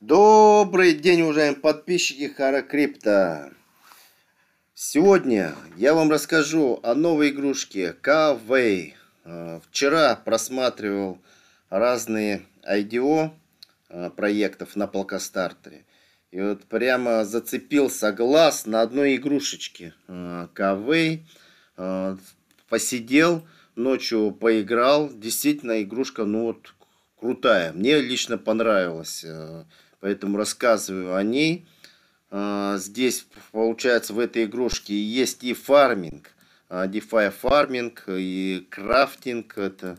Добрый день, уважаемые подписчики Хара Крипто. Сегодня я вам расскажу о новой игрушке. Э, вчера просматривал разные IDO э, проектов на Плакостартере. И вот прямо зацепился глаз на одной игрушечке Kaway. Э, посидел, ночью поиграл. Действительно, игрушка, ну вот, крутая. Мне лично понравилась поэтому рассказываю о ней. А, здесь, получается, в этой игрушке есть и фарминг, а, DeFi фарминг, и крафтинг, это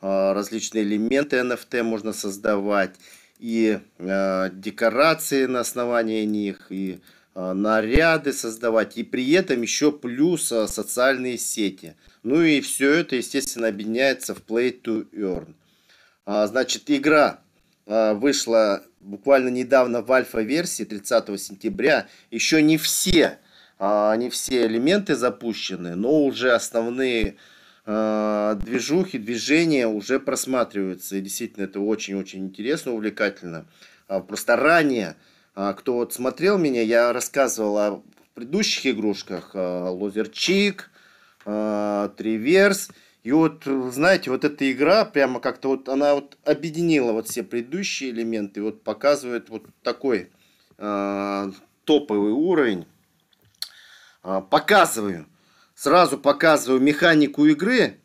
а, различные элементы NFT можно создавать, и декорации на основании них, и наряды создавать, и при этом еще плюс социальные сети. Ну и все это, естественно, объединяется в Play to Earn. Значит, игра вышла буквально недавно в альфа-версии 30 сентября. Еще не все, а, не все элементы запущены, но уже основные а, движухи, движения уже просматриваются. И действительно это очень-очень интересно, увлекательно. А, просто ранее, кто вот смотрел меня, я рассказывал о предыдущих игрушках. Лозерчик, Триверс. И вот, знаете, вот эта игра прямо как-то вот, она вот объединила вот все предыдущие элементы, вот показывает вот такой э, топовый уровень. Э, показываю, сразу показываю механику игры,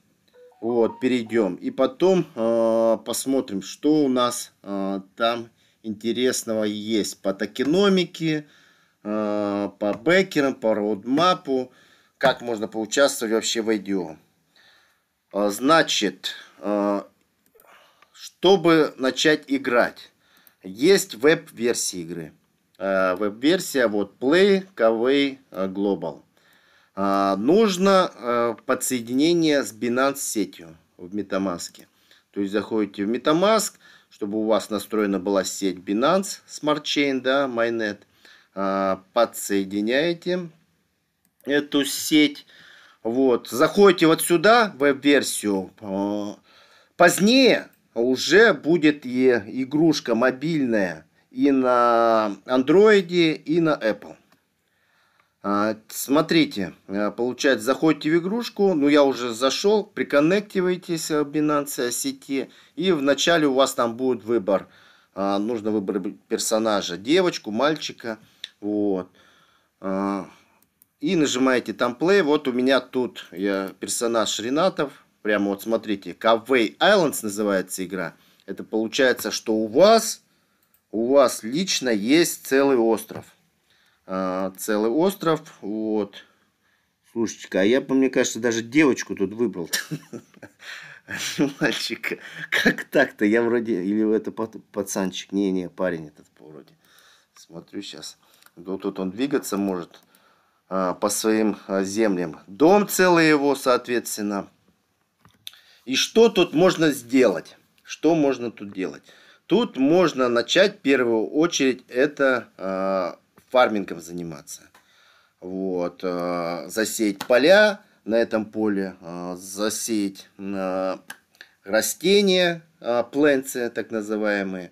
вот, перейдем, и потом э, посмотрим, что у нас э, там интересного есть по токеномике, э, по бэкерам, по роудмапу, как можно поучаствовать вообще в IDO. А, значит, а, чтобы начать играть, есть веб-версия игры. А, веб-версия вот Play Kaway Global. Нужно подсоединение с Binance сетью в MetaMask. То есть заходите в MetaMask, чтобы у вас настроена была сеть Binance Smart Chain, да, Mainnet. Подсоединяете эту сеть вот, заходите вот сюда, веб-версию. А, позднее уже будет и игрушка мобильная и на Android, и на Apple. А, смотрите, а, получается, заходите в игрушку, ну я уже зашел, приконнективаетесь в Binance сети, и вначале у вас там будет выбор, нужно выбрать персонажа, девочку, мальчика, вот и нажимаете там play. Вот у меня тут я персонаж Ренатов. Прямо вот смотрите, Cavway Islands называется игра. Это получается, что у вас, у вас лично есть целый остров. А, целый остров, вот. Слушайте, а я, мне кажется, даже девочку тут выбрал. Мальчика. Как так-то? Я вроде... Или это пацанчик? Не-не, парень этот вроде. Смотрю сейчас. Тут он двигаться может. А, по своим а, землям. Дом целый его, соответственно. И что тут можно сделать? Что можно тут делать? Тут можно начать в первую очередь это э, фармингом заниматься. Вот, засеять поля на этом поле, засеять растения, пленцы так называемые.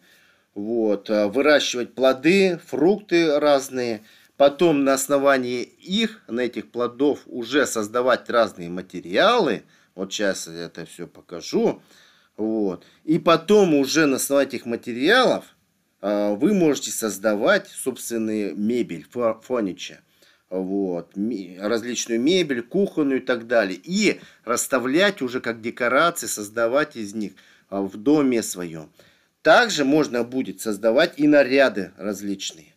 Вот, выращивать плоды, фрукты разные – потом на основании их, на этих плодов уже создавать разные материалы. Вот сейчас я это все покажу. Вот. И потом уже на основании этих материалов а, вы можете создавать собственные мебель, фонича. Вот, различную мебель, кухонную и так далее. И расставлять уже как декорации, создавать из них а, в доме своем. Также можно будет создавать и наряды различные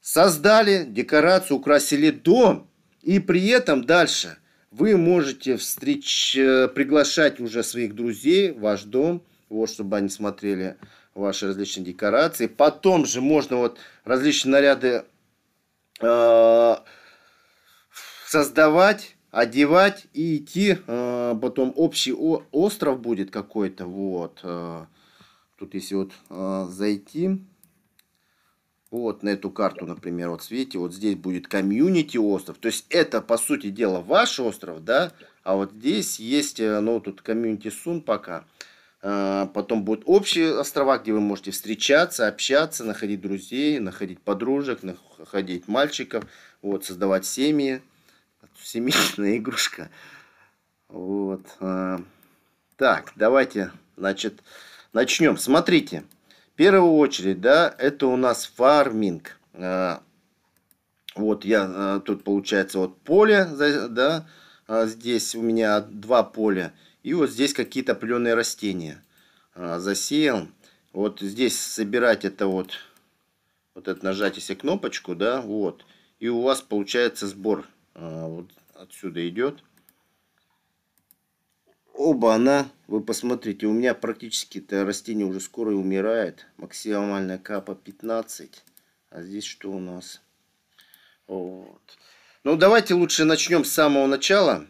создали декорацию, украсили дом, и при этом дальше вы можете встреч... Э, приглашать уже своих друзей в ваш дом, вот, чтобы они смотрели ваши различные декорации. Потом же можно вот различные наряды э, создавать, одевать и идти. Э, потом общий о, остров будет какой-то. Вот. Э, тут если вот э, зайти вот на эту карту, например, вот видите, вот здесь будет комьюнити остров. То есть это, по сути дела, ваш остров, да? А вот здесь есть, э, ну, тут комьюнити сун пока. А, потом будут общие острова, где вы можете встречаться, общаться, находить друзей, находить подружек, находить мальчиков, вот, создавать семьи. Семейная игрушка. Вот. А. Так, давайте, значит, начнем. Смотрите, в первую очередь, да, это у нас фарминг. А, вот я тут получается вот поле, да, здесь у меня два поля. И вот здесь какие-то определенные растения а, засеял. Вот здесь собирать это вот, вот это нажать если кнопочку, да, вот. И у вас получается сбор. А, вот отсюда идет. Оба она, вы посмотрите, у меня практически это растение уже скоро умирает. Максимальная капа 15. А здесь что у нас? Вот. Ну давайте лучше начнем с самого начала.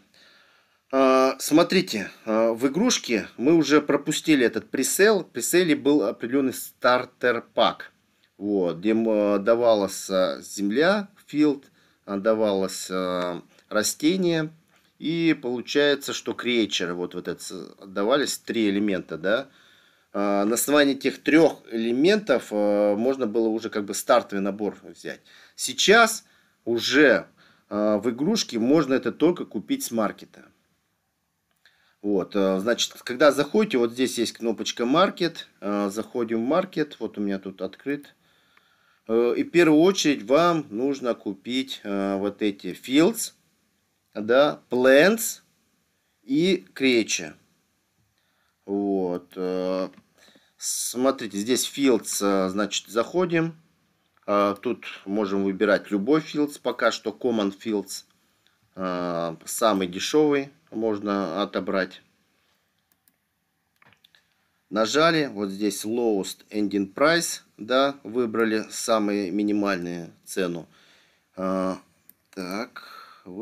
А, смотрите, а, в игрушке мы уже пропустили этот пресел. В преселе был определенный стартер пак. Вот, где давалась земля, филд, давалось растение. И получается, что крейчер, вот, вот это, давались три элемента, да. А, на основании этих трех элементов можно было уже как бы стартовый набор взять. Сейчас уже в игрушке можно это только купить с маркета. Вот, значит, когда заходите, вот здесь есть кнопочка. Э, заходим в Market. Вот у меня тут открыт. И в первую очередь вам нужно купить вот эти Fields, да, Plants и Creature. Вот. Смотрите, здесь Fields, значит, заходим. Тут можем выбирать любой Fields, пока что Common Fields. Самый дешевый можно отобрать. Нажали, вот здесь lowest ending price, да, выбрали самую минимальную цену.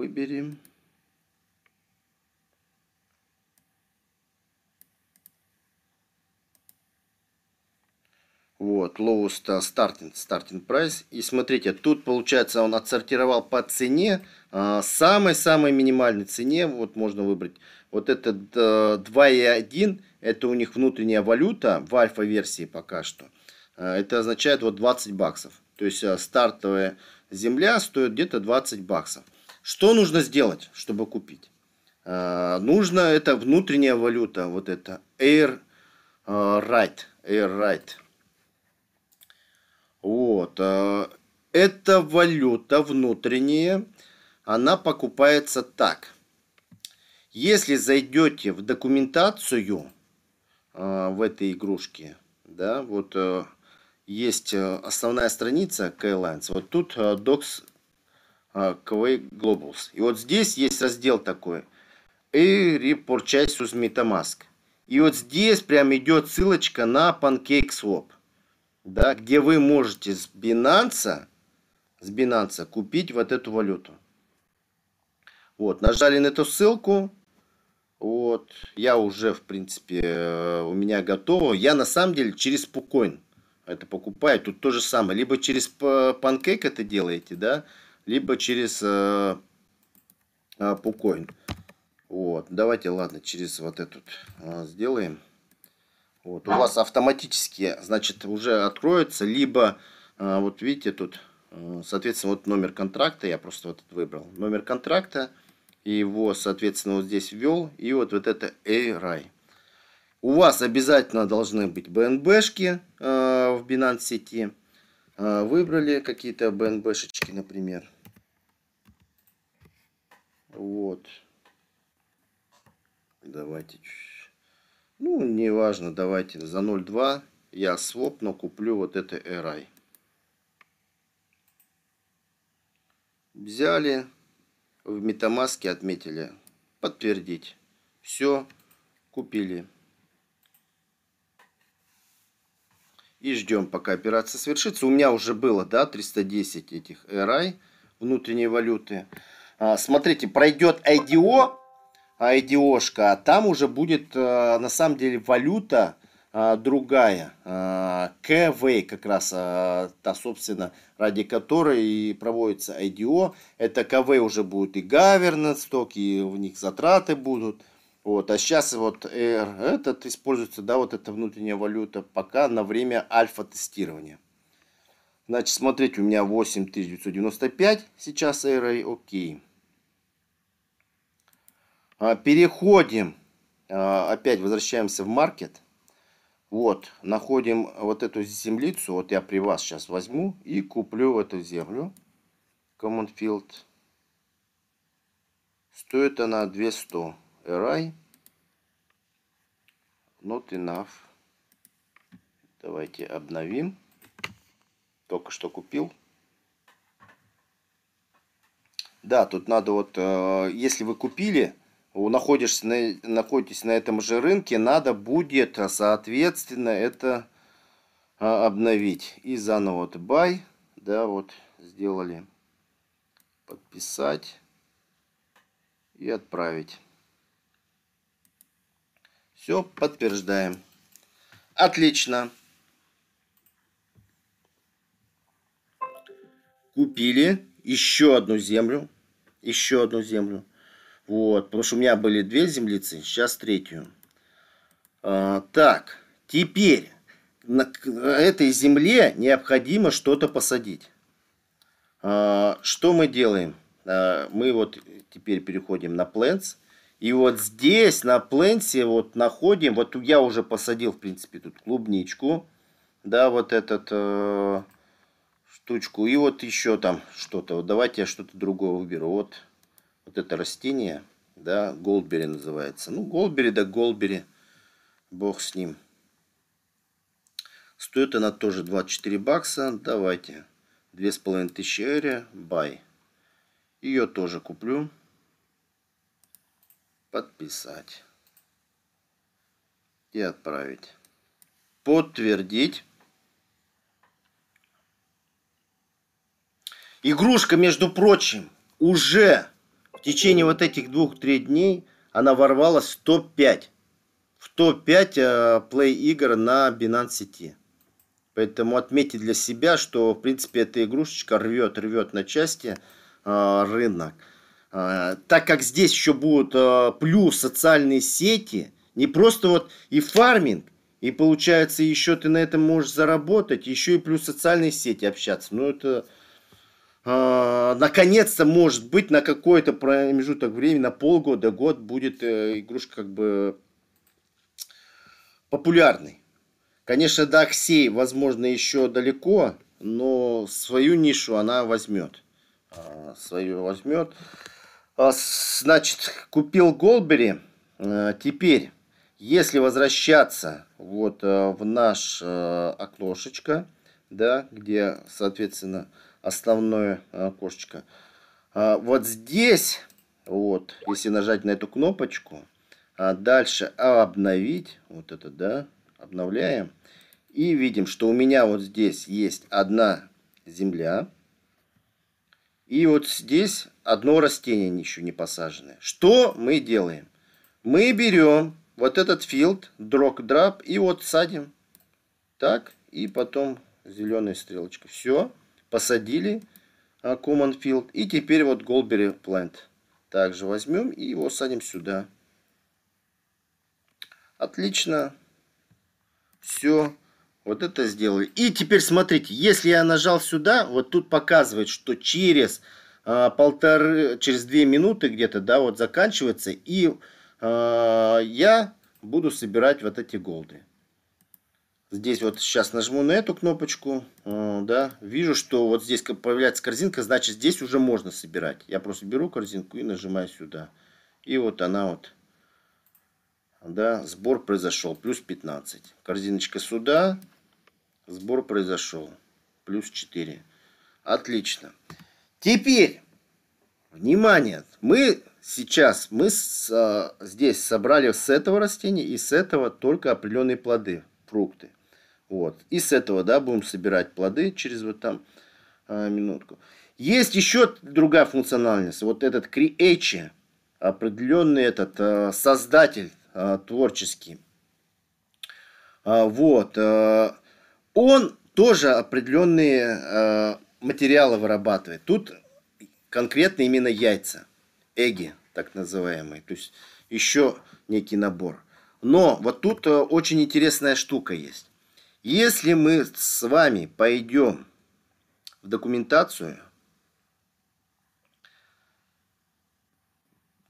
Выберем. Вот, lowest starting, starting price. И смотрите, тут получается он отсортировал по цене. А, самой-самой минимальной цене, вот можно выбрать. Вот это 2.1, это у них внутренняя валюта в альфа-версии пока что. Это означает вот 20 баксов. То есть стартовая земля стоит где-то 20 баксов. Что нужно сделать, чтобы купить? Нужно, это внутренняя валюта, вот это Air Right. Air Right. Вот. А, эта валюта внутренняя, она покупается так. Если зайдете в документацию в этой игрушке, да, вот есть основная страница Keylines, вот тут Docs KV Globals. И вот здесь есть раздел такой. И repurchase with MetaMask. И вот здесь прям идет ссылочка на PancakeSwap да, где вы можете с Binance, с Binance купить вот эту валюту. Вот, нажали на эту ссылку. Вот, я уже, в принципе, э, у меня готово. Я на самом деле через Пукоин это покупаю. Тут то же самое. Либо через Pancake это делаете, да, либо через э, Пукоин. Вот, давайте, ладно, через вот этот э, сделаем. Вот, у вас автоматически, значит, уже откроется, либо, вот видите, тут, соответственно, вот номер контракта, я просто вот выбрал, номер контракта, его, соответственно, вот здесь ввел, и вот, вот это ARI. У вас обязательно должны быть BNB-шки э, в Binance сети. Э, выбрали какие-то BNB-шечки, например. Вот. Давайте ну, неважно, давайте за 0.2 я своп, но куплю вот это RI. Взяли, в метамаске отметили, подтвердить. Все, купили. И ждем, пока операция совершится. У меня уже было, да, 310 этих RI внутренней валюты. А, смотрите, пройдет IDO, IDO-шка, а там уже будет э, на самом деле валюта другая. КВ как раз та, собственно, ради которой и проводится IDO. Это КВ уже будет и governance ток, и в них затраты будут. Вот, а сейчас вот этот используется, да, вот эта внутренняя валюта, пока на время альфа-тестирования. Значит, смотрите, у меня 8995 сейчас R, окей. А, переходим, а, опять возвращаемся в маркет. Вот, находим вот эту землицу, вот я при вас сейчас возьму и куплю эту землю. Common Field. Стоит она 200 RI. Not enough. Давайте обновим. Только что купил. Да, тут надо вот, э, если вы купили, находишься на, находитесь на этом же рынке, надо будет, соответственно, это а, обновить. И заново вот buy, да, вот сделали. Подписать и отправить. Все, подтверждаем. Отлично. Купили еще одну землю. Еще одну землю. Вот, потому что у меня были две землицы, сейчас третью. А, так, теперь на этой земле необходимо что-то посадить. А, что мы делаем? А, мы вот теперь переходим на Plants. И вот здесь на Пленсе вот находим, вот я уже посадил, в принципе, тут клубничку. Да, вот этот э, штучку. И вот еще там что-то. Вот давайте я что-то другое выберу. Вот вот это растение, да, голдбери называется. Ну, голдбери да голдбери, бог с ним. Стоит она тоже 24 бакса. Давайте. 2500 эри, бай. Ее тоже куплю. Подписать. И отправить. Подтвердить. Игрушка, между прочим, уже в течение вот этих двух-трех дней она ворвалась в топ-5. В топ-5 э, плей-игр на Binance сети. Поэтому отметьте для себя, что в принципе эта игрушечка рвет, рвет на части э, рынок. Э, так как здесь еще будут плюс социальные сети, не просто вот и фарминг, и получается еще ты на этом можешь заработать, еще и плюс социальные сети общаться. Ну это а, наконец-то, может быть, на какой-то промежуток времени, на полгода, год будет э, игрушка как бы популярной. Конечно, до Аксей, возможно, еще далеко, но свою нишу она возьмет. А, свою возьмет. А, значит, купил Голбери. Теперь, если возвращаться вот в наш окношечко, да, где, соответственно, основное окошечко. А вот здесь, вот, если нажать на эту кнопочку, а дальше обновить, вот это, да, обновляем. И видим, что у меня вот здесь есть одна земля. И вот здесь одно растение еще не посаженное. Что мы делаем? Мы берем вот этот филд, дрог драп и вот садим. Так, и потом зеленая стрелочка. Все посадили а, Common Field. И теперь вот Goldberry Plant. Также возьмем и его садим сюда. Отлично. Все. Вот это сделали. И теперь смотрите, если я нажал сюда, вот тут показывает, что через а, полторы, через две минуты где-то, да, вот заканчивается. И а, я буду собирать вот эти голды. Здесь вот сейчас нажму на эту кнопочку, э, да, вижу, что вот здесь появляется корзинка, значит здесь уже можно собирать. Я просто беру корзинку и нажимаю сюда. И вот она вот, да, сбор произошел, плюс 15. Корзиночка сюда, сбор произошел, плюс 4. Отлично. Теперь, внимание, мы сейчас, мы с, а, здесь собрали с этого растения и с этого только определенные плоды, фрукты. Вот. И с этого, да, будем собирать плоды через вот там а, минутку. Есть еще другая функциональность. Вот этот create, определенный этот а, создатель а, творческий. А, вот. А, он тоже определенные а, материалы вырабатывает. Тут конкретно именно яйца. Эги, так называемые. То есть еще некий набор. Но вот тут э, очень интересная штука есть. Если мы с вами пойдем в документацию,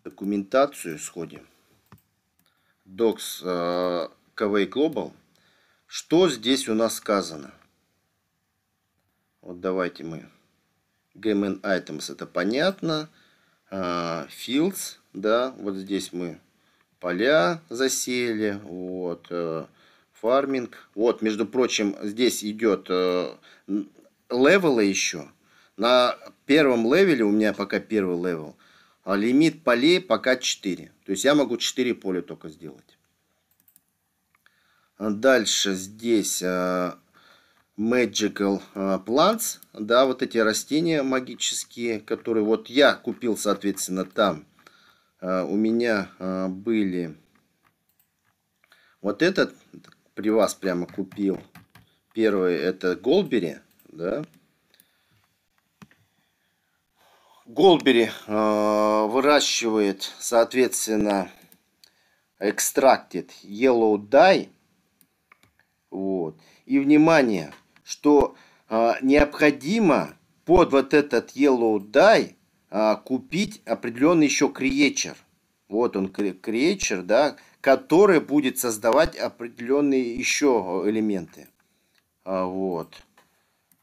документацию сходим, Docs uh, KV Global, что здесь у нас сказано? Вот давайте мы GMN Items, это понятно. Uh, fields, да, вот здесь мы поля засели, вот, э, farming. Вот, между прочим, здесь идет э, level ы еще. На первом level е, у меня пока первый level, а лимит полей пока 4. То есть я могу 4 поля только сделать. Дальше здесь Magical Plants, да, вот эти растения магические, которые вот я купил, соответственно, там. У меня были вот этот, при вас прямо купил. Первый это Голбери, да. Голбери выращивает, соответственно, Extracted Yellow Dye вот. И внимание, что а, необходимо под вот этот Yellow Dye а, купить определенный еще креатор. Вот он, креатор, да, который будет создавать определенные еще элементы. А, вот.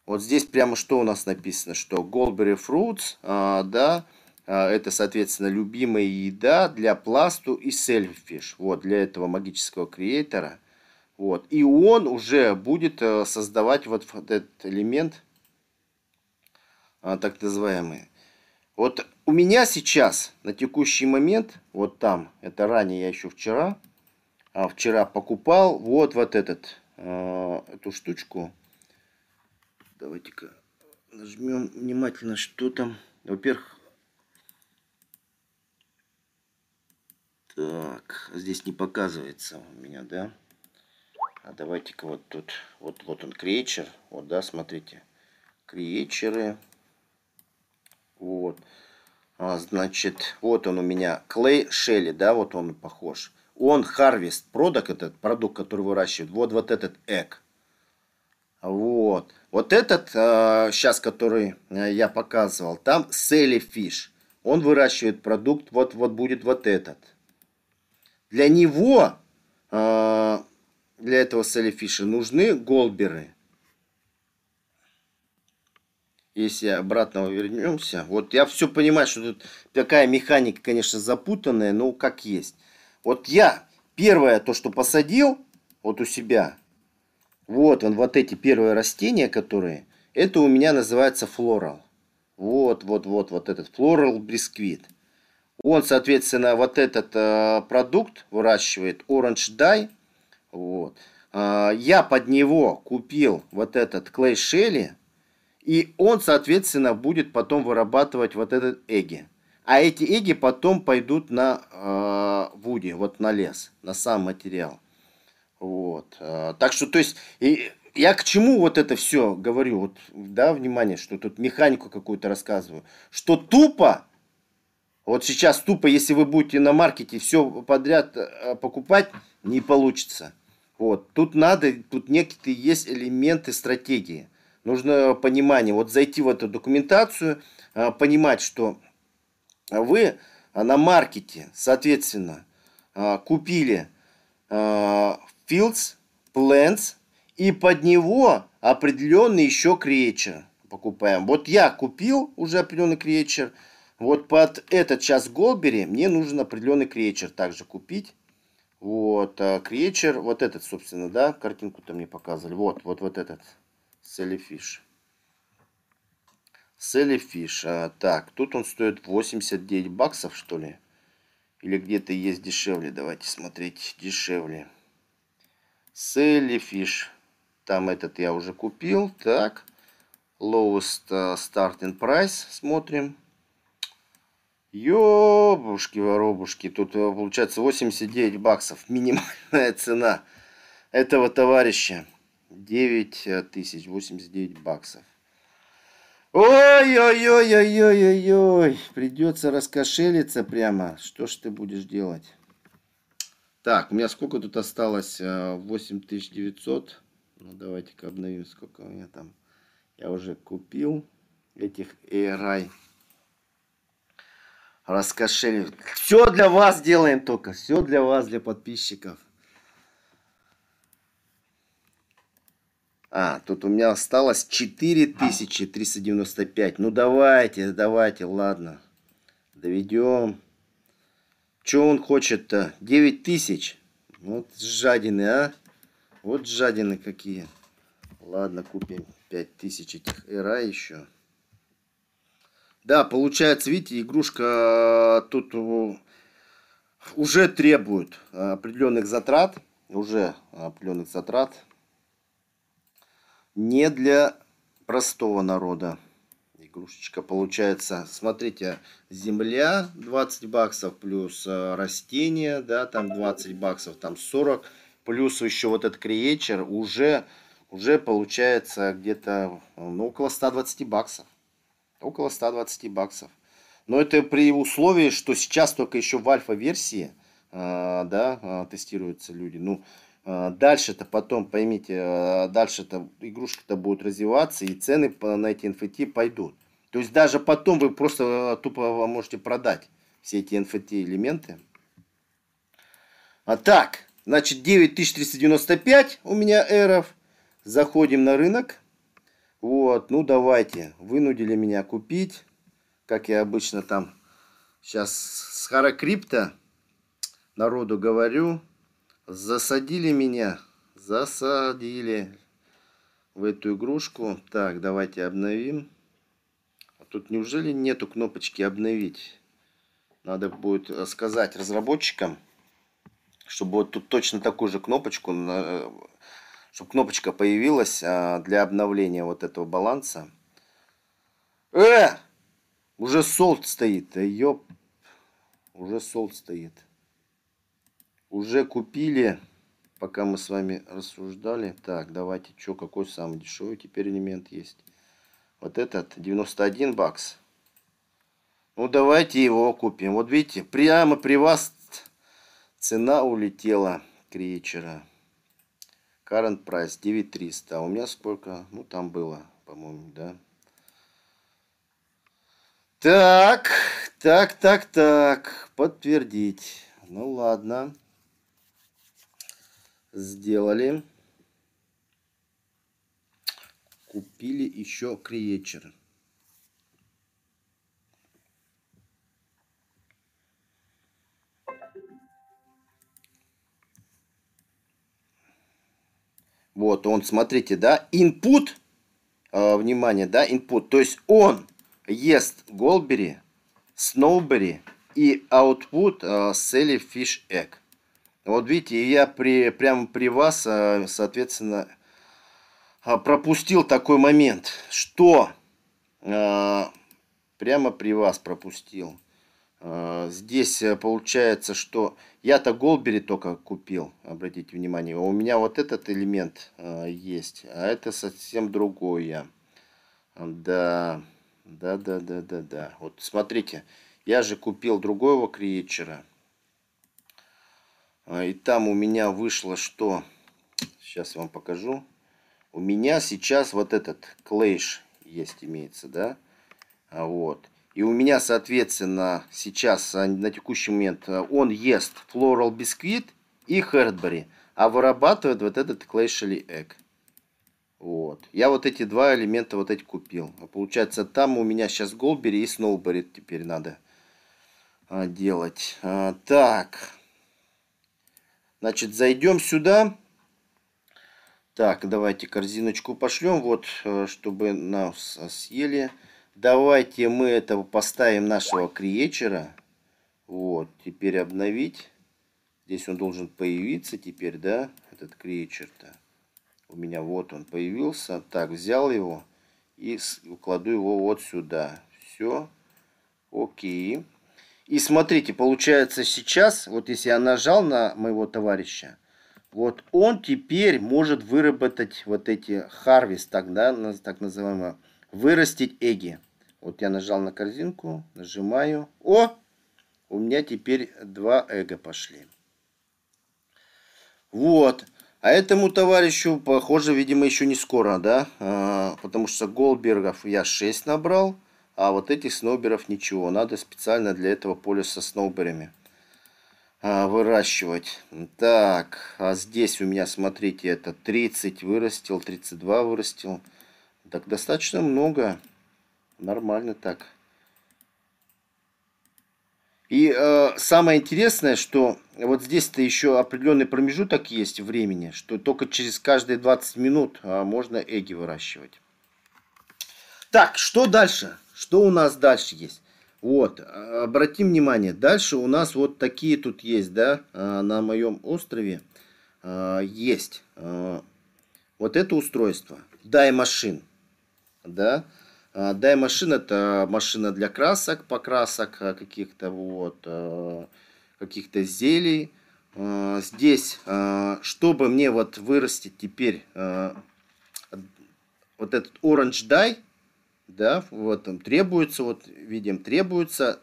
Вот здесь прямо что у нас написано, что Goldberry Fruits, а, да, а, это, соответственно, любимая еда для пласту и Selfish. Вот, для этого магического креатора – вот. И он уже будет э, создавать вот этот элемент, так называемый. Вот у меня сейчас, на текущий момент, вот там, это ранее я еще вчера, а вчера покупал вот вот этот, э, эту штучку. Давайте-ка нажмем внимательно, что там. Во-первых, так, здесь не показывается у меня, да? А давайте-ка вот тут, вот, вот он крейчер, вот, да, смотрите, крейчеры, вот, а, значит, вот он у меня, клей Шелли, да, вот он похож. Он Harvest продукт, этот продукт, который выращивает, вот, вот этот эк. Вот. Вот этот, а, сейчас, который а, я показывал, там Селли Фиш. Он выращивает продукт, вот, вот будет вот этот. Для него а, для этого селифиша нужны голберы. Если обратно вернемся, вот я все понимаю, что тут такая механика, конечно, запутанная, но как есть. Вот я первое то, что посадил вот у себя, вот он, вот эти первые растения, которые, это у меня называется флорал. Вот, вот, вот, вот этот флорал брисквит. Он, соответственно, вот этот э, продукт выращивает Orange Dye. Вот. А, я под него купил вот этот клей Шелли, и он, соответственно, будет потом вырабатывать вот этот эги. А эти эги потом пойдут на э, вуди, вот на лес, на сам материал. Вот. Э, так что, то есть, и я к чему вот это все говорю? Вот, да, внимание, что тут механику какую-то рассказываю. Что тупо, вот сейчас тупо, если вы будете на маркете все подряд покупать, не получится. Вот. Тут надо, тут некие есть элементы стратегии. Нужно понимание, вот зайти в эту документацию, а, понимать, что вы на маркете, соответственно, а, купили а, fields, plants, и под него определенный еще креатор покупаем. Вот я купил уже определенный креатор, вот под этот час Голбери мне нужен определенный креатор также купить. Вот, а Creature, вот этот, собственно, да, картинку там мне показывали. Вот, вот, вот этот, Селлифиш. Селлифиш. А, так, тут он стоит 89 баксов, что ли? Или где-то есть дешевле. Давайте смотреть дешевле. Селлифиш. Там этот я уже купил. Так. Lowest starting price. Смотрим. Ёбушки-воробушки, тут э, получается 89 баксов. Минимальная цена этого товарища. 9 тысяч, 89 баксов. Ой-ой-ой-ой-ой-ой-ой. Придется раскошелиться прямо. Что ж ты будешь делать? Так, у меня сколько тут осталось? 8900. Э, ну, давайте-ка обновим, сколько у меня там. Я уже купил этих ARI. Раскошелив. Все для вас делаем только. Все для вас, для подписчиков. А, тут у меня осталось 4395. Ну давайте, давайте, ладно. Доведем. Что он хочет-то? 9000? Вот жадины, а? Вот жадины какие. Ладно, купим 5000 этих эра еще. Да, получается, видите, игрушка э, тут уже требует определенных затрат. Уже определенных затрат не для простого народа. Игрушечка получается, смотрите, земля 20 баксов плюс э, растения, да, там 20 баксов, там 40, плюс еще вот этот креечер уже, уже получается где-то ну, около 120 баксов. Около 120 баксов. Но это при условии, что сейчас только еще в альфа-версии, э, да, э, тестируются люди. Ну, дальше-то потом, поймите, а, дальше-то игрушка-то будет развиваться, и цены на эти NFT пойдут. То есть даже потом вы просто а, тупо можете продать все эти NFT элементы. А так, значит 9395 у меня эров. Заходим на рынок. Вот, ну давайте, вынудили меня купить. Как я обычно там сейчас с Харакрипта народу говорю. Засадили меня. Засадили в эту игрушку. Так, давайте обновим. Тут неужели нету кнопочки обновить? Надо будет сказать разработчикам, чтобы вот тут точно такую же кнопочку, чтобы кнопочка появилась а, для обновления вот этого баланса. Э! Уже солд стоит. Ёп. Уже солд стоит уже купили, пока мы с вами рассуждали. Так, давайте, что, какой самый дешевый теперь элемент есть. Вот этот, 91 бакс. Ну, давайте его купим. Вот видите, прямо при вас цена улетела кречера. Current price 9300. А у меня сколько? Ну, там было, по-моему, да. Так, так, так, так. Подтвердить. Ну, ладно сделали. Купили еще креечер. Вот он, смотрите, да, input, э, внимание, да, input, то есть он ест голбери, сноубери и output э, селли fish egg. Вот видите, я при, прямо при вас, а, соответственно, а, пропустил такой момент, что а, прямо при вас пропустил. Здесь э, получается, что я-то Голбери только купил, обратите внимание. У меня вот этот элемент есть, а это совсем другое. Да, да, да, да, да, да. Вот смотрите, я же купил другого креатора. А, и там у меня вышло что? Сейчас вам покажу. У меня сейчас вот этот клейш есть, имеется, да? А, вот. И у меня, соответственно, сейчас а, на текущий момент он ест Floral Biscuit и Хердбери, а вырабатывает вот этот Clayshly Egg. Вот. Я вот эти два элемента вот эти купил. Получается, там у меня сейчас Голбери и Сноубери теперь надо делать. Так. Значит, зайдем сюда. Так, давайте корзиночку пошлем, вот, э, чтобы нас съели. Давайте мы этого поставим нашего креечера. Вот, теперь обновить. Здесь он должен появиться теперь, да, этот креечер-то. У меня вот он появился. Так, взял его и кладу его вот сюда. Все. Окей. И смотрите, получается сейчас, вот если я нажал на моего товарища, вот он теперь может выработать вот эти harvest, так, да, так называемое, вырастить эги. Вот я нажал на корзинку, нажимаю. О! У меня теперь два эго пошли. Вот. А этому товарищу, похоже, видимо, еще не скоро, да? А, потому что Голдбергов я 6 набрал, а вот этих сноуберов ничего. Надо специально для этого поле со сноуберами а, выращивать. Так, а здесь у меня, смотрите, это 30 вырастил, 32 вырастил. Так достаточно много. Нормально так. И э, самое интересное, что вот здесь-то еще определенный промежуток есть времени, что только через каждые 20 минут э, можно эги выращивать. Так, что дальше? Что у нас дальше есть? Вот, обратим внимание, дальше у нас вот такие тут есть, да, э, на моем острове э, есть э, вот это устройство, дай машин, да, а, Дай машина это машина для красок, покрасок а, каких-то вот, а, каких-то зелий. Здесь, чтобы мне вот вырастить теперь вот этот orange dye, да, вот там требуется, вот видим, требуется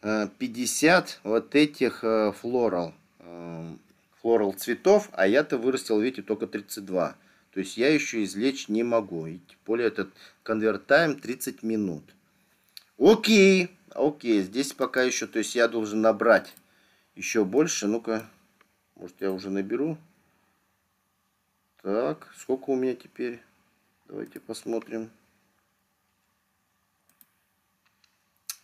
50 вот этих флорал, флорал цветов, а я-то вырастил, видите, только 32. То есть я еще извлечь не могу. И более этот конвертаем 30 минут. Окей, окей, здесь пока еще, то есть я должен набрать еще больше. Ну-ка, может я уже наберу. Так, сколько у меня теперь? Давайте посмотрим.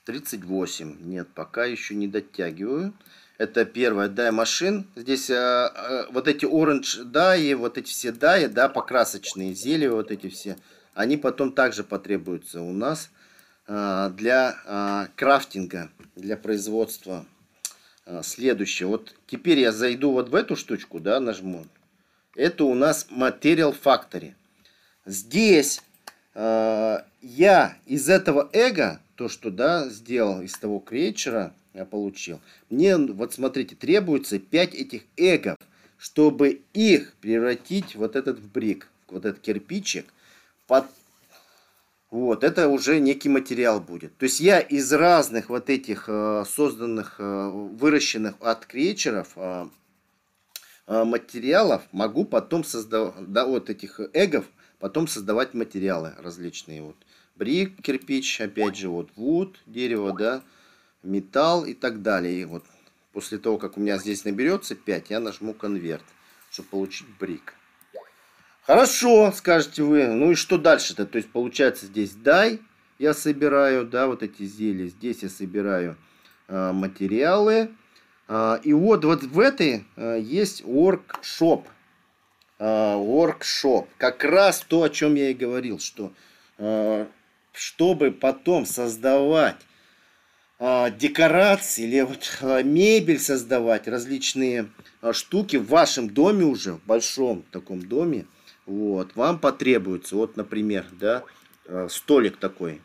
38. Нет, пока еще не дотягиваю. Это первое, дай машин. Здесь э, э, вот эти orange даи, вот эти все даи, да, покрасочные зелья, вот эти все, они потом также потребуются у нас э, для э, крафтинга, для производства. Э, следующее. Вот теперь я зайду вот в эту штучку, да, нажму. Это у нас Material Factory. Здесь э, я из этого эго, то, что, да, сделал из того крейчера, я получил. Мне, вот смотрите, требуется 5 этих эгов, чтобы их превратить вот этот в брик, вот этот кирпичик. Под... Вот, это уже некий материал будет. То есть я из разных вот этих э, созданных, э, выращенных от кречеров э, э, материалов могу потом создавать, да, вот этих эгов, потом создавать материалы различные. Вот брик, кирпич, опять же, вот вуд, дерево, да, металл и так далее. И вот после того, как у меня здесь наберется 5, я нажму конверт, чтобы получить брик. Хорошо, скажете вы. Ну и что дальше-то? То есть получается здесь дай я собираю, да, вот эти зелья. Здесь я собираю э, материалы. Э, и вот, вот в этой э, есть workshop. Э, workshop. Как раз то, о чем я и говорил, что э, чтобы потом создавать а, декорации или вот а, мебель создавать, различные а, штуки в вашем доме уже, в большом таком доме, вот, вам потребуется, вот, например, да, столик такой.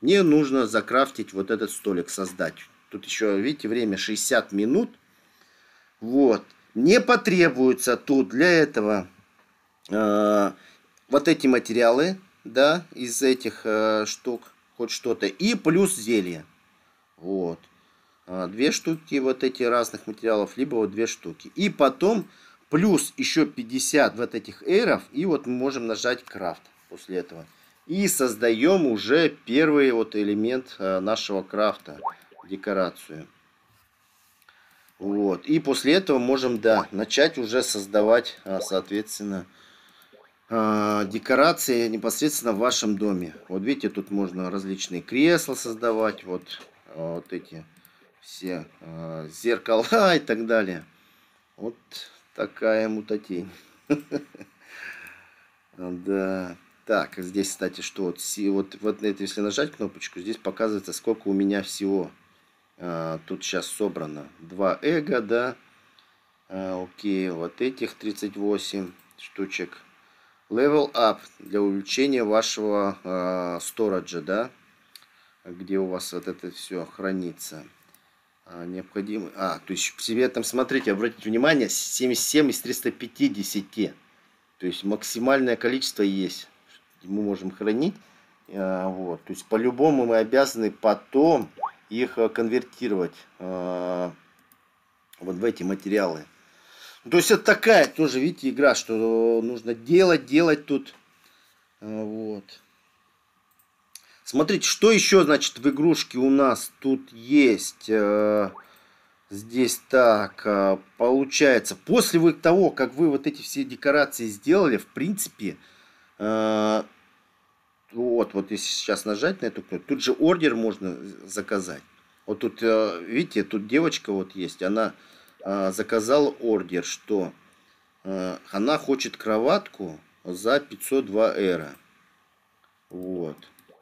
Мне нужно закрафтить вот этот столик, создать. Тут еще, видите, время 60 минут. Вот. Мне потребуется тут для этого э, вот эти материалы, да, из этих э, штук, хоть что-то. И плюс зелье. Вот. А, две штуки вот эти разных материалов, либо вот две штуки. И потом плюс еще 50 вот этих эйров. И вот мы можем нажать крафт после этого. И создаем уже первый вот элемент а, нашего крафта, декорацию. Вот. И после этого можем, да, начать уже создавать, а, соответственно, декорации непосредственно в вашем доме. Вот видите, тут можно различные кресла создавать. Вот вот эти все э, зеркала и так далее. Вот такая мутатень. Да. Так, здесь, кстати, что вот, вот, вот это, если нажать кнопочку, здесь показывается, сколько у меня всего а, тут сейчас собрано. Два эго, да. А, окей, вот этих 38 штучек. Level up для увеличения вашего а, сториджа, да где у вас вот это все хранится. А, необходимо... А, то есть себе там, смотрите, обратите внимание, 77 из 350. То есть максимальное количество есть. Мы можем хранить. А, вот. То есть по-любому мы обязаны потом их конвертировать а, вот в эти материалы. То есть это такая тоже, видите, игра, что нужно делать, делать тут. А, вот. Смотрите, что еще, значит, в игрушке у нас тут есть. Э, здесь так, э, получается, после того, как вы вот эти все декорации сделали, в принципе, э, вот, вот если сейчас нажать на эту кнопку, тут же ордер можно заказать. Вот тут, видите, тут девочка вот есть, она заказала ордер, что она хочет кроватку за 502 эра. Вот.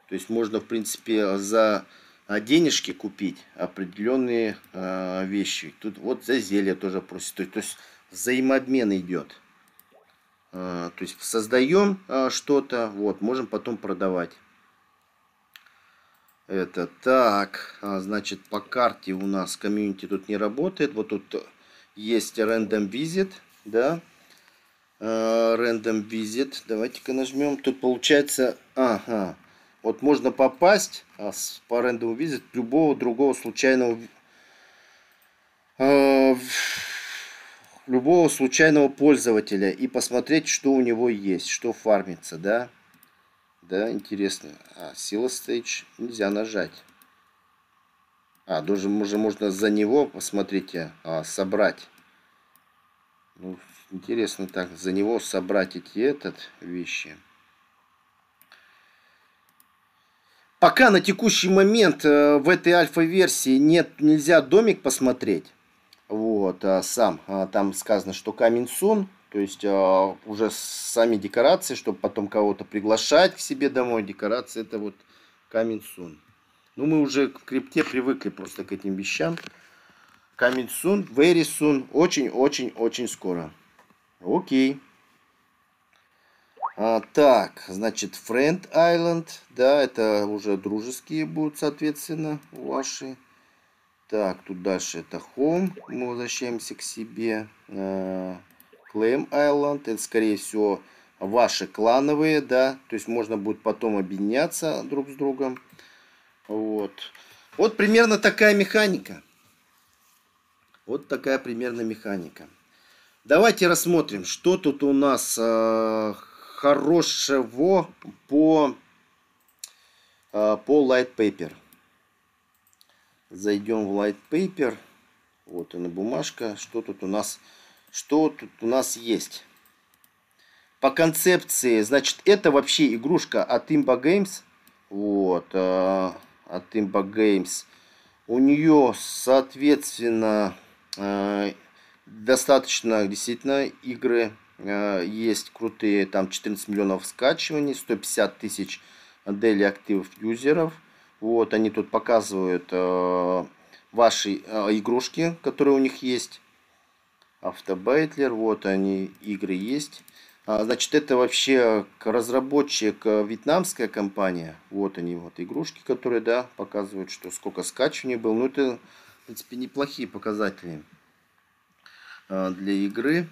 То есть можно, в принципе, за а, денежки купить определенные вещи. Тут вот за зелье тоже просит. То есть, то есть взаимообмен идет. То есть создаем что-то, вот, можем потом продавать. Это так, значит, по карте у нас комьюнити тут не работает. Вот тут есть random visit, да. Random visit. Давайте-ка нажмем. Тут получается, ага, вот можно попасть а, по рандому визит любого другого случайного э, любого случайного пользователя и посмотреть, что у него есть, что фармится, да? Да, интересно. А, сила стейдж нельзя нажать. А, даже уже можно за него, посмотрите, а, собрать. Ну, интересно так, за него собрать эти этот вещи. Пока на текущий момент э, в этой альфа-версии нет, нельзя домик посмотреть. Вот, а сам. А там сказано, что камень сун. То есть уже сами декорации, чтобы потом кого-то приглашать к себе домой. Декорации это вот камень сун. Ну, мы уже в крипте привыкли просто к этим вещам. Камень сун, very soon. Очень-очень-очень скоро. Окей. А, так, значит, Friend Island, да, это уже дружеские будут, соответственно, ваши. Так, тут дальше это Home, мы возвращаемся к себе. А, Claim Island, это, скорее всего, ваши клановые, да, то есть можно будет потом объединяться друг с другом. Вот. Вот примерно такая механика. Вот такая примерно механика. Давайте рассмотрим, что тут у нас э, хорошего по, а, по light paper. Зайдем в light paper. Вот она бумажка. Что тут у нас? Что тут у нас есть? По концепции, значит, это вообще игрушка от Imba Games. Вот, а, от Imba Games. У нее, соответственно, а, достаточно действительно игры Э, есть крутые, там 14 миллионов скачиваний, 150 тысяч daily активов юзеров. Вот, они тут показывают э, ваши э, игрушки, которые у них есть. Автобайтлер, вот они, игры есть. А, значит, это вообще разработчик вьетнамская компания. Вот они, вот игрушки, которые, да, показывают, что сколько скачиваний было. Ну, это, в принципе, неплохие показатели э, для игры.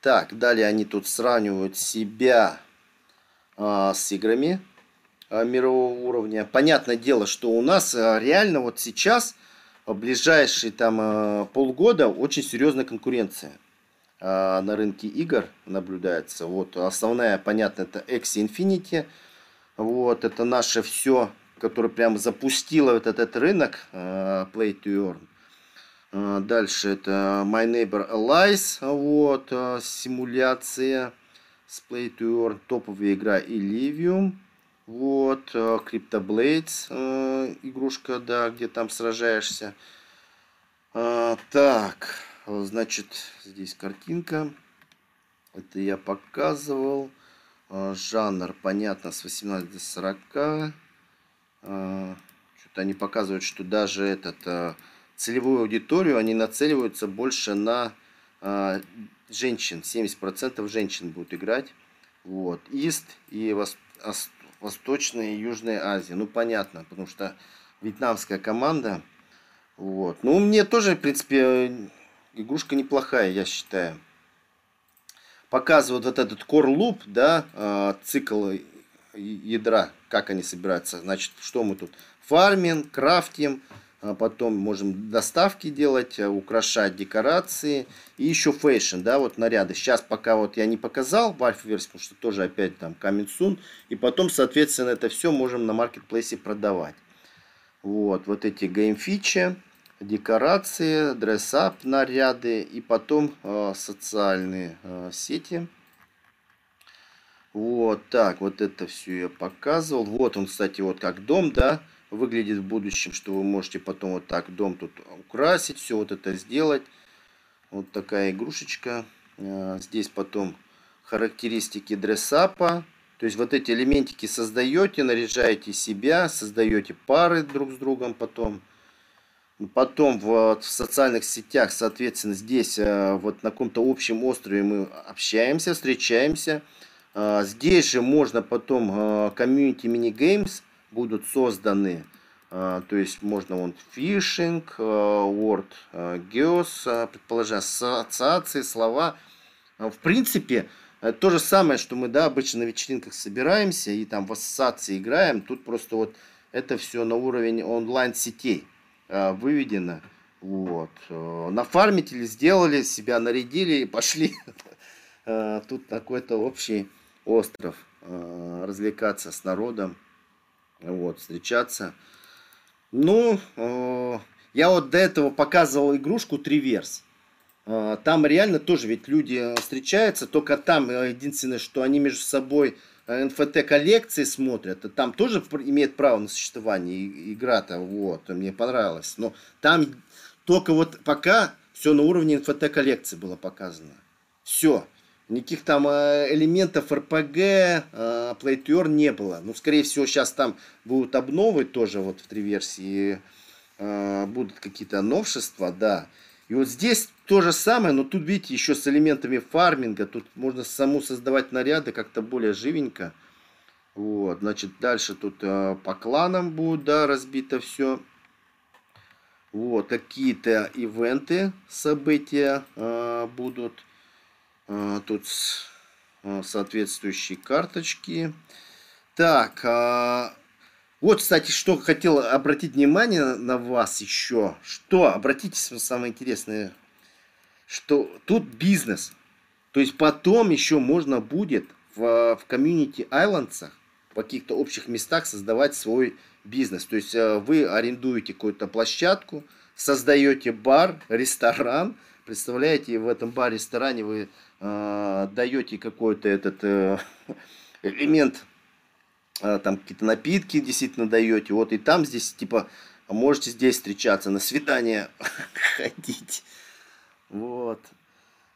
Так, далее они тут сравнивают себя а, с играми а, мирового уровня. Понятное дело, что у нас а, реально вот сейчас, ближайшие там а, полгода, очень серьезная конкуренция а, на рынке игр наблюдается. Вот основная, понятно, это X Infinity. Вот, это наше все, которое прям запустило вот этот рынок а, Play to Earn. А, дальше это My Neighbor Allies, вот, симуляция, Splay to Earn, топовая игра Illivium, вот, а, Crypto Blades, игрушка, да, где там сражаешься. Так, значит, здесь картинка, это я показывал, жанр, понятно, с 18 до 40, что-то они показывают, что даже этот целевую аудиторию они нацеливаются больше на э, женщин. 70% женщин будут играть. Вот. Ист и Вос, Восточная и Южная Азия. Ну, понятно, потому что вьетнамская команда. Вот. Ну, мне тоже, в принципе, игрушка неплохая, я считаю. Показывают вот этот loop, да, э, цикл ядра, как они собираются. Значит, что мы тут? Фармим, крафтим, а потом можем доставки делать, э, украшать декорации и еще fashion, да, вот наряды. Сейчас пока вот я не показал в альфа-версии, потому что тоже опять там coming soon. И потом, соответственно, это все можем на маркетплейсе продавать. Вот, вот эти game фичи, декорации, dress-up наряды и потом э, социальные э, сети. Вот так, вот это все я показывал. Вот он, кстати, вот как дом, да, выглядит в будущем, что вы можете потом вот так дом тут украсить, все вот это сделать. Вот такая игрушечка. А, здесь потом характеристики дрессапа. То есть вот эти элементики создаете, наряжаете себя, создаете пары друг с другом потом. Потом в, в социальных сетях, соответственно, здесь а, вот на каком-то общем острове мы общаемся, встречаемся. А, здесь же можно потом комьюнити мини-геймс будут созданы. То есть можно вот фишинг, word geos, предположим, ассоциации, слова. В принципе, то же самое, что мы да, обычно на вечеринках собираемся и там в ассоциации играем. Тут просто вот это все на уровень онлайн-сетей выведено. Вот. Нафармители сделали, себя нарядили и пошли тут какой-то общий остров развлекаться с народом вот, встречаться. Ну, э, я вот до этого показывал игрушку Триверс. Э, там реально тоже ведь люди встречаются, только там э, единственное, что они между собой НФТ коллекции смотрят, а там тоже имеет право на существование игра-то, вот, мне понравилось. Но там только вот пока все на уровне НФТ коллекции было показано. Все. Никаких там э, элементов РПГ, э, Play to Earn не было. Ну, скорее всего, сейчас там будут обновы тоже вот в три версии. Э, будут какие-то новшества, да. И вот здесь то же самое, но тут, видите, еще с элементами фарминга. Тут можно саму создавать наряды как-то более живенько. Вот, значит, дальше тут по кланам будет, да, разбито все. Вот, какие-то ивенты, события будут. А, тут а, соответствующие карточки. Так, а, вот, кстати, что хотел обратить внимание на вас еще. Что, обратите самое интересное, что тут бизнес. То есть потом еще можно будет в, в комьюнити айландсах, в каких-то общих местах создавать свой бизнес. То есть вы арендуете какую-то площадку, создаете бар, ресторан, представляете, в этом бар-ресторане вы э, даете какой-то этот э, элемент, э, там какие-то напитки действительно даете, вот и там здесь типа можете здесь встречаться, на свидание ходить. Вот.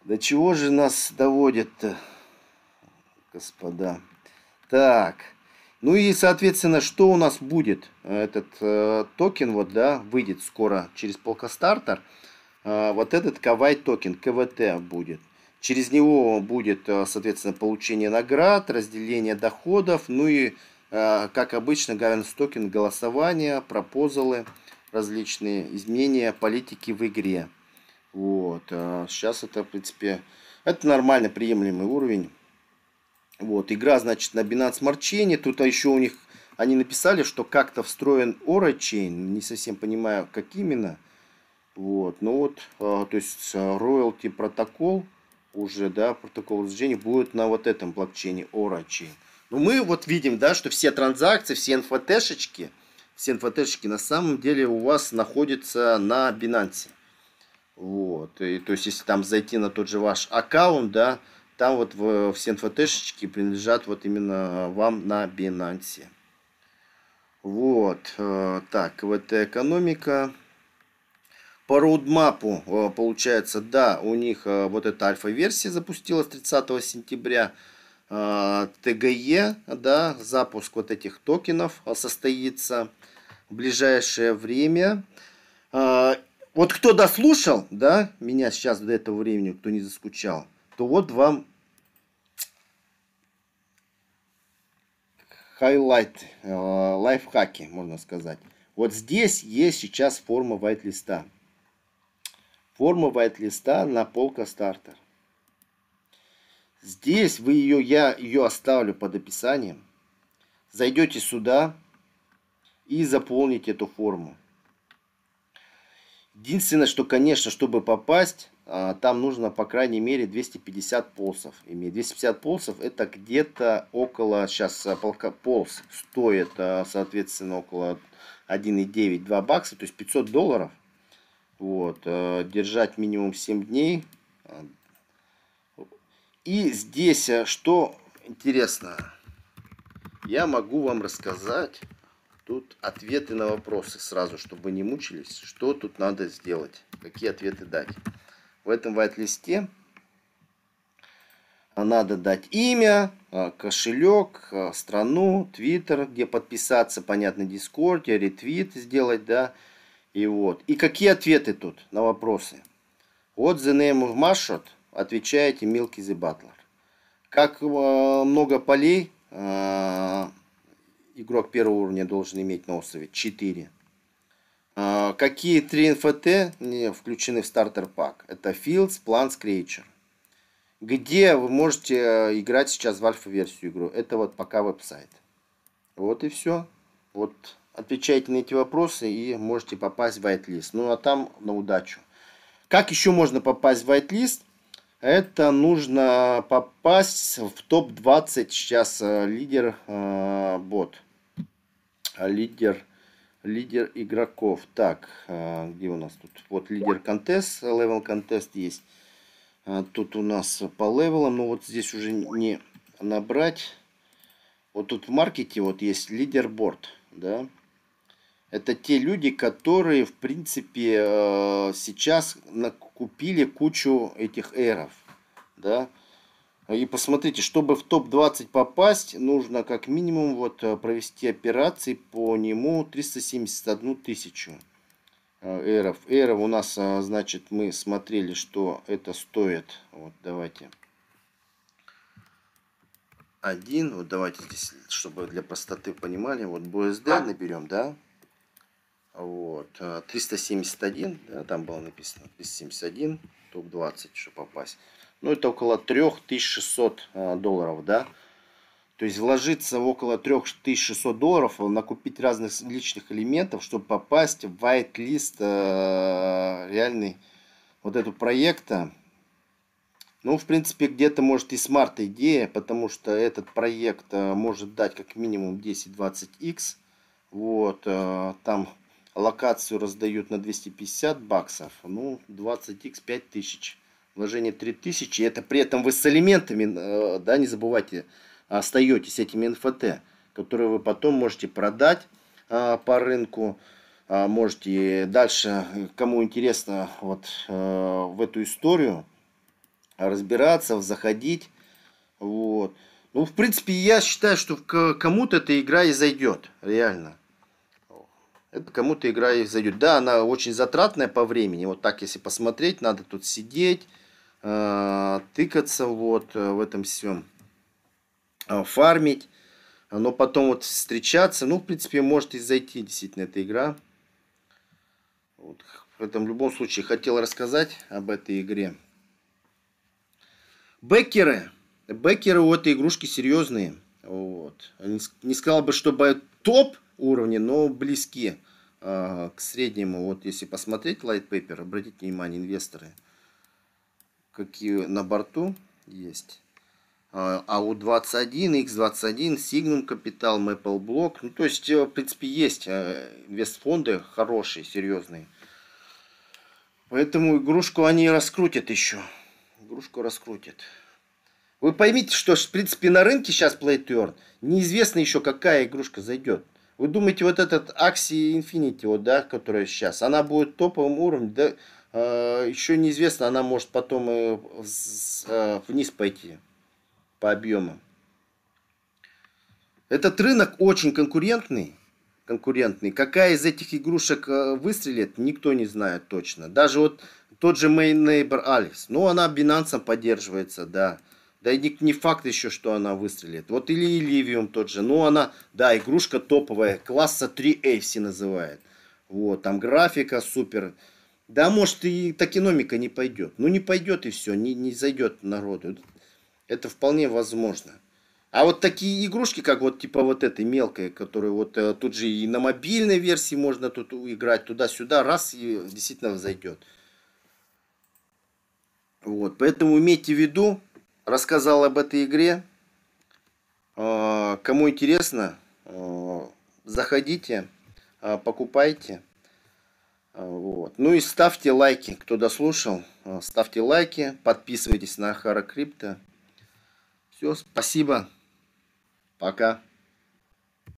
До чего же нас доводит-то, господа? Так. Ну и, соответственно, что у нас будет? Этот э, токен вот, да, выйдет скоро через полкостартер. Э, вот этот Kawaii токен, KWT будет. Через него будет, э, соответственно, получение наград, разделение доходов, ну и, э, как обычно, governance токен, голосование, proposal ы, различные изменения политики в игре. Вот. Сейчас это, в принципе, это нормально приемлемый уровень. Вот. Игра, значит, на Binance Smart Chain. Тут еще у них, они написали, что как-то встроен Oraichain. Не совсем понимаю, как именно. Вот. Ну вот, то есть royalty протокол уже, да, протокол разделения будет на вот этом блокчейне Orachain. Но мы вот видим, да, что все транзакции, все НФТшечки, все НФТшечки на самом деле у вас находятся на Binance. Вот. И, то есть, если там зайти на тот же ваш аккаунт, да, там вот в, все НФТшечки принадлежат вот именно вам на Binance. Вот. Э, так, вот экономика. По роудмапу, э, получается, да, у них э, вот эта альфа-версия запустилась 30 сентября. Э, ТГЕ, да, запуск вот этих токенов состоится в ближайшее время. Вот кто дослушал, да, меня сейчас до этого времени, кто не заскучал, то вот вам highlight, лайфхаки, можно сказать. Вот здесь есть сейчас форма whitelist а. Форма whitelist а на Polkastarter. Здесь вы ее, я ее оставлю под описанием. Зайдете сюда и заполните эту форму. Единственное, что, конечно, чтобы попасть, а, там нужно, по крайней мере, 250 POLS ов иметь. 250 POLS ов это где-то около, сейчас а, POLS стоит, а, соответственно, около 1,9-2 бакса, то есть 500 долларов. Вот, держать минимум 7 дней. И здесь, что интересно, я могу вам рассказать тут ответы на вопросы сразу, чтобы вы не мучились, что тут надо сделать, какие ответы дать в этом white-листе надо дать имя, а, кошелек, страну, твиттер, где подписаться, понятно, дискорде, ретвит сделать, да, и вот. И какие ответы тут на вопросы? Вот the name of marshot, отвечаете Milky the Butler. Как а, много полей игрок первого уровня должен иметь на острове? 4. А, какие три NFT включены в стартер пак? Это Fields, Plants, Creature. Где вы можете э, играть сейчас в альфа-версию игру? Это вот пока веб-сайт. Вот и все. Вот отвечайте на эти вопросы и можете попасть в whitelist. Ну а там на удачу. Как еще можно попасть в whitelist? Это нужно попасть в топ-20 сейчас э, лидер э, board. Лидер лидер игроков. Так, а, где у нас тут? Вот leader contest, level contest есть. А, тут у нас по level ам, но вот здесь уже не набрать. Вот тут в маркете вот есть лидерборд, да. Это те люди, которые, в принципе, э, сейчас накупили кучу этих эров, да. И посмотрите, чтобы в топ-20 попасть, нужно как минимум вот э, провести операции по нему 371 тысячу э, эров. Эров у нас, значит, мы смотрели, что это стоит. Вот, давайте. Один, вот давайте здесь, чтобы для простоты понимали, вот BSD наберем, да? Вот, 371, да, там было написано 371, топ-20, чтобы попасть ну это около 3600 а, долларов, да. То есть вложиться в около 3600 долларов, накупить разных личных элементов, чтобы попасть в white-лист э, реальный вот этого проекта. Ну, в принципе, где-то может и смарт идея, потому что этот проект э, может дать как минимум 10-20x. Вот, э, там локацию раздают на 250 баксов, ну, 20x 5000 вложение 3000, это при этом вы с элементами, э, да, не забывайте, остаетесь этими NFT, которые вы потом можете продать а, по рынку, а, можете дальше, кому интересно, вот э, в эту историю разбираться, заходить, вот. Ну, в принципе, я считаю, что кому-то эта игра и зайдет, реально. Это кому-то игра и зайдет. Да, она очень затратная по времени. Вот так, если посмотреть, надо тут сидеть, Э, тыкаться вот э, в этом всем, э, фармить, но потом вот встречаться, ну, в принципе, может и зайти действительно эта игра. Вот. Этом в любом случае хотел рассказать об этой игре. Бекеры. Бекеры у этой игрушки серьезные. Вот. Не сказал бы, чтобы топ уровни, но близки э, к среднему. Вот если посмотреть Light Paper, обратите внимание, инвесторы – какие на борту есть. АУ-21, X21, Signum Capital, Maple Block. Ну, то есть, э, в принципе, есть э, инвестфонды хорошие, серьезные. Поэтому игрушку они раскрутят еще. Игрушку раскрутят. Вы поймите, что, в принципе, на рынке сейчас Play to Earn неизвестно еще, какая игрушка зайдет. Вы думаете, вот этот Axie Infinity, вот, да, которая сейчас, она будет топовым уровнем, да, э, еще неизвестно, она может потом и э, вниз пойти по объемам. Этот рынок очень конкурентный. конкурентный. Какая из этих игрушек э, выстрелит, никто не знает точно. Даже вот тот же Main Neighbor Alice. Ну, она Binance поддерживается, да. Да и не, не факт еще, что она выстрелит. Вот или Ливиум тот же. Ну, она, да, игрушка топовая. Класса 3A все называют. Вот, там графика супер. Да, может, и токеномика не пойдет. Ну, не пойдет и все, не, не зайдет народу. Это вполне возможно. А вот такие игрушки, как вот типа вот этой мелкой, которую вот э, тут же и на мобильной версии можно тут играть, туда-сюда, раз и действительно зайдет. Вот, поэтому имейте в виду, рассказал об этой игре. Э, кому интересно, э, заходите, э, покупайте. Вот. Ну и ставьте лайки, кто дослушал. Ставьте лайки, подписывайтесь на Хара Крипто. Все, спасибо. Пока.